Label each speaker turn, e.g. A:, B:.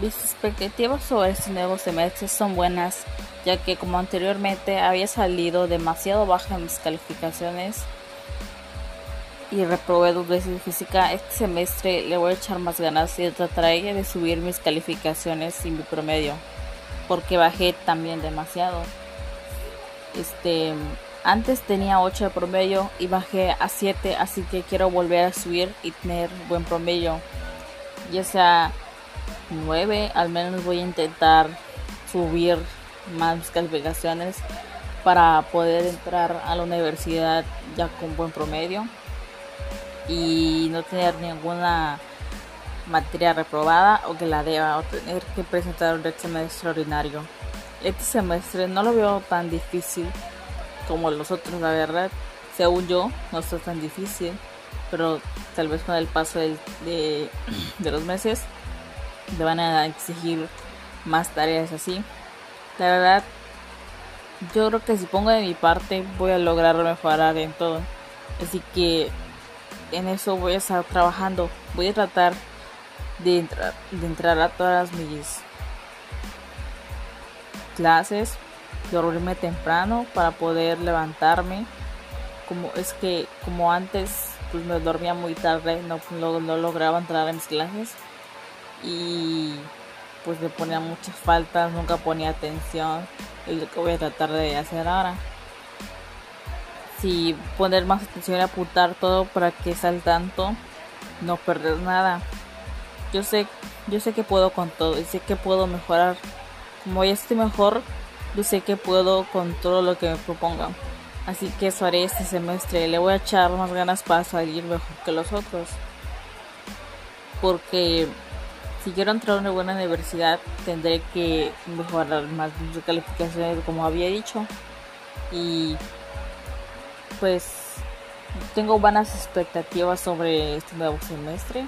A: Mis expectativas sobre este nuevo semestre son buenas, ya que como anteriormente había salido demasiado baja en mis calificaciones y reprobé dos veces física, este semestre le voy a echar más ganas y trataré de subir mis calificaciones y mi promedio, porque bajé también demasiado. Este, antes tenía 8 de promedio y bajé a 7, así que quiero volver a subir y tener buen promedio. Ya sea 9, al menos voy a intentar subir más calificaciones para poder entrar a la universidad ya con buen promedio y no tener ninguna materia reprobada o que la deba o tener que presentar un examen extraordinario. Este semestre no lo veo tan difícil como los otros, la verdad. Según yo, no está tan difícil, pero tal vez con el paso de, de los meses le van a exigir más tareas así. La verdad, yo creo que si pongo de mi parte voy a lograr mejorar en todo. Así que en eso voy a estar trabajando. Voy a tratar de entrar, de entrar a todas mis clases, dormirme temprano para poder levantarme. Como es que como antes pues me dormía muy tarde, no, no, no lograba entrar a mis clases y pues le ponía muchas faltas, nunca ponía atención. Es lo que voy a tratar de hacer ahora. Si poner más atención y apuntar todo para que salga tanto, no perder nada. Yo sé, yo sé que puedo con todo y sé que puedo mejorar. Como ya estoy mejor, yo sé que puedo con todo lo que me propongan. Así que eso haré este semestre. Le voy a echar más ganas para salir mejor que los otros. Porque si quiero entrar a una buena universidad tendré que mejorar más mis calificaciones como había dicho. Y pues tengo buenas expectativas sobre este nuevo semestre